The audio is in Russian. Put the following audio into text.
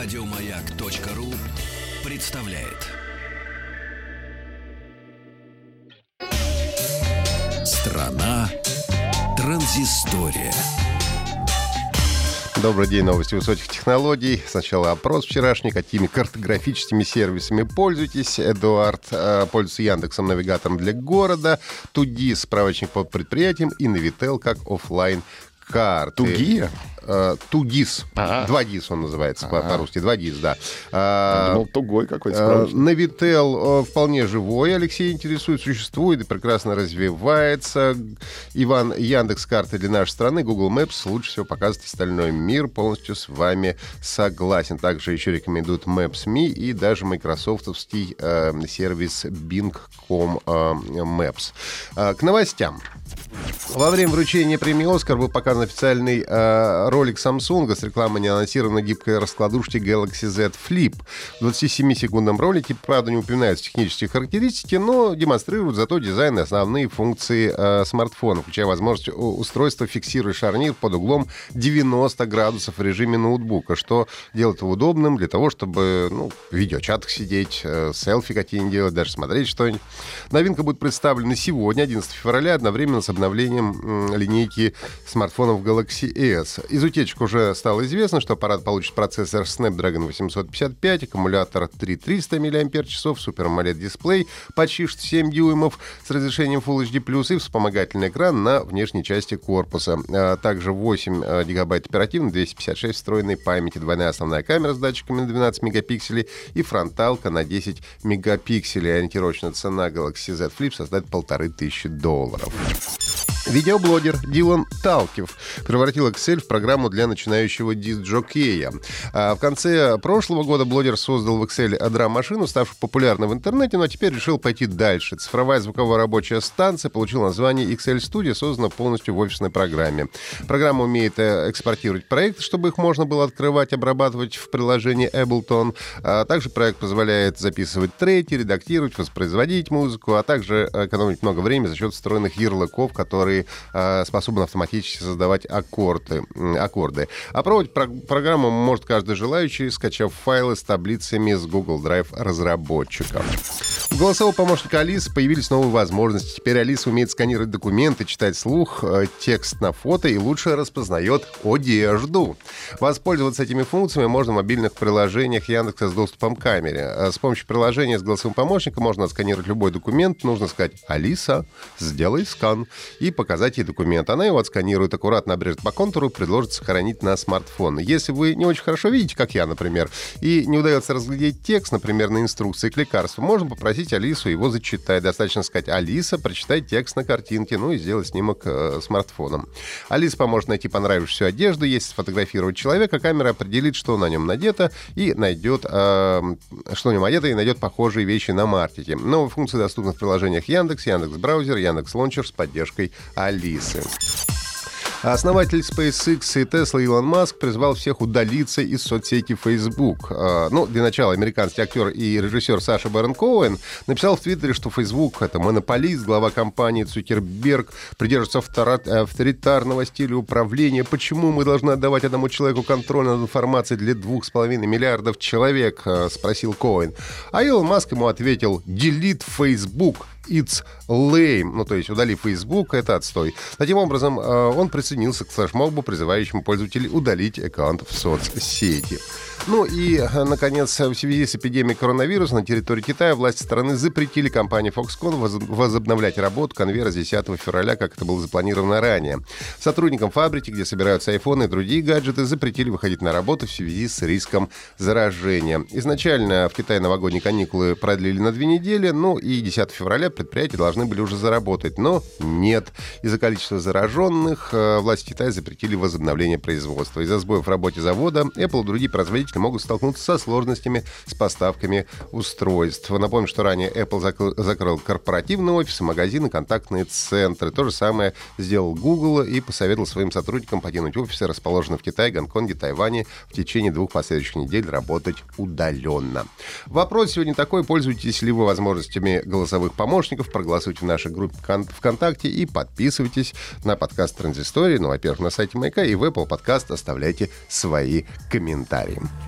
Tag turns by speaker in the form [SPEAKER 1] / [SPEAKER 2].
[SPEAKER 1] Радиомаяк.ру представляет. Страна транзистория.
[SPEAKER 2] Добрый день, новости высоких технологий. Сначала опрос вчерашний. Какими картографическими сервисами пользуетесь? Эдуард э, пользуется Яндексом навигатором для города, Туди справочник по предприятиям и Навител как офлайн карты.
[SPEAKER 3] Тугие?
[SPEAKER 2] Э, Тугис.
[SPEAKER 3] А.
[SPEAKER 2] Два ГИС он называется
[SPEAKER 3] А.
[SPEAKER 2] по-русски. Два ГИС, да.
[SPEAKER 3] Я
[SPEAKER 2] А,
[SPEAKER 3] думал, тугой какой-то
[SPEAKER 2] Э. Навител э, вполне живой, Алексей интересует, существует и прекрасно развивается. Иван, Яндекс карты для нашей страны, Google Maps лучше всего показывает остальной мир. Полностью с вами согласен. Также еще рекомендуют Maps.me и даже майкрософтовский э, сервис Bing.com э, Maps. Э, к новостям. Во время вручения премии «Оскар» был показан официальный э, ролик Samsung с рекламой неанонсированной гибкой раскладушки Galaxy Z Flip. В 27-секундном ролике, правда, не упоминаются технические характеристики, но демонстрируют зато дизайн и основные функции э, смартфона, включая возможность устройства фиксировать шарнир под углом 90 градусов в режиме ноутбука, что делает его удобным для того, чтобы ну, в видеочатах сидеть, э, селфи какие-нибудь делать, даже смотреть что-нибудь. Новинка будет представлена сегодня, 11 февраля, одновременно с обновлением м, линейки смартфонов Galaxy S. Из утечек уже стало известно, что аппарат получит процессор Snapdragon 855, аккумулятор 3300 мАч, Super AMOLED дисплей почти 7 дюймов с разрешением Full HD+, и вспомогательный экран на внешней части корпуса. А Также 8 э, гигабайт оперативной, 256 встроенной памяти, двойная основная камера с датчиками на 12 мегапикселей и фронталка на 10 мегапикселей. Ориентировочная цена Galaxy Z Flip составит полторы тысячи долларов. Видеоблогер Дилан Талкив превратил Excel в программу для начинающего диск-джокея. А в конце прошлого года блогер создал в Excel драм-машину, ставшую популярной в интернете, но теперь решил пойти дальше. Цифровая звуковая рабочая станция получила название Excel Studio, создана полностью в офисной программе. Программа умеет э, экспортировать проекты, чтобы их можно было открывать, обрабатывать в приложении Ableton. А также проект позволяет записывать треки, редактировать, воспроизводить музыку, а также экономить много времени за счет встроенных ярлыков, которые э, способны автоматически создавать аккорды. аккорды. Опробовать про- программу может каждый желающий, скачав файлы с таблицами с Google Drive разработчиков. У голосового помощника Алисы появились новые возможности. Теперь Алиса умеет сканировать документы, читать слух, э, текст на фото и лучше распознает одежду. Воспользоваться этими функциями можно в мобильных приложениях Яндекса с доступом к камере. Э, С помощью приложения с голосовым помощником можно отсканировать любой документ. Нужно сказать «Алиса, сделай скан» и показать ей документ. Она его отсканирует, аккуратно обрежет по контуру и предложит сохранить на смартфон. Если вы не очень хорошо видите, как я, например, и не удается разглядеть текст, например, на инструкции к лекарству, можно попросить Алису его зачитать. Достаточно сказать «Алиса, прочитай текст на картинке», ну и сделать снимок э, смартфоном. Алиса поможет найти понравившуюся одежду, если сфотографировать человека, камера определит, что на нем надето, и найдет, э, что на нем одето, и найдет похожие вещи на маркете. Новые функции доступны в приложениях Яндекс, Яндекс Браузер, Яндекс Лончер с поддержкой Алисы. Основатель SpaceX и Tesla Илон Маск призвал всех удалиться из соцсети Facebook. А, Ну, для начала американский актер и режиссер Саша Барон Коуэн написал в Твиттере, что Facebook — это монополист, глава компании Цукерберг придерживается авторитарного стиля управления. Почему мы должны отдавать одному человеку контроль над информацией для двух с половиной миллиардов человек? а, спросил Коуэн. А Илон Маск ему ответил «Delete Facebook». It's lame. Ну, то есть, удали Facebook, это отстой. Таким образом, э, он присоединился к флешмобу, призывающему пользователей удалить аккаунт в соцсети. Ну и, э, наконец, в связи с эпидемией коронавируса на территории Китая власти страны запретили компании Foxconn воз- возобновлять работу конвейера с 10 февраля, как это было запланировано ранее. Сотрудникам фабрики, где собираются айфоны и другие гаджеты, запретили выходить на работу в связи с риском заражения. Изначально в Китае новогодние каникулы продлили на две недели, ну и 10 февраля предприятия должны были уже заработать, но нет. Из-за количества зараженных э, власти Китая запретили возобновление производства. Из-за сбоев в работе завода Apple и другие производители могут столкнуться со сложностями с поставками устройств. Напомню, что ранее Apple закрыл, закрыл корпоративные офисы, магазины, контактные центры. То же самое сделал Google и посоветовал своим сотрудникам покинуть офисы, расположенные в Китае, Гонконге, Тайване, в течение двух последующих недель работать удаленно. Вопрос сегодня такой, пользуетесь ли вы возможностями голосовых помощников, проголосуйте в нашей группе Кон- ВКонтакте и подписывайтесь на подкаст Транзистории, ну, во-первых, на сайте Майка и в Apple Podcast оставляйте свои комментарии.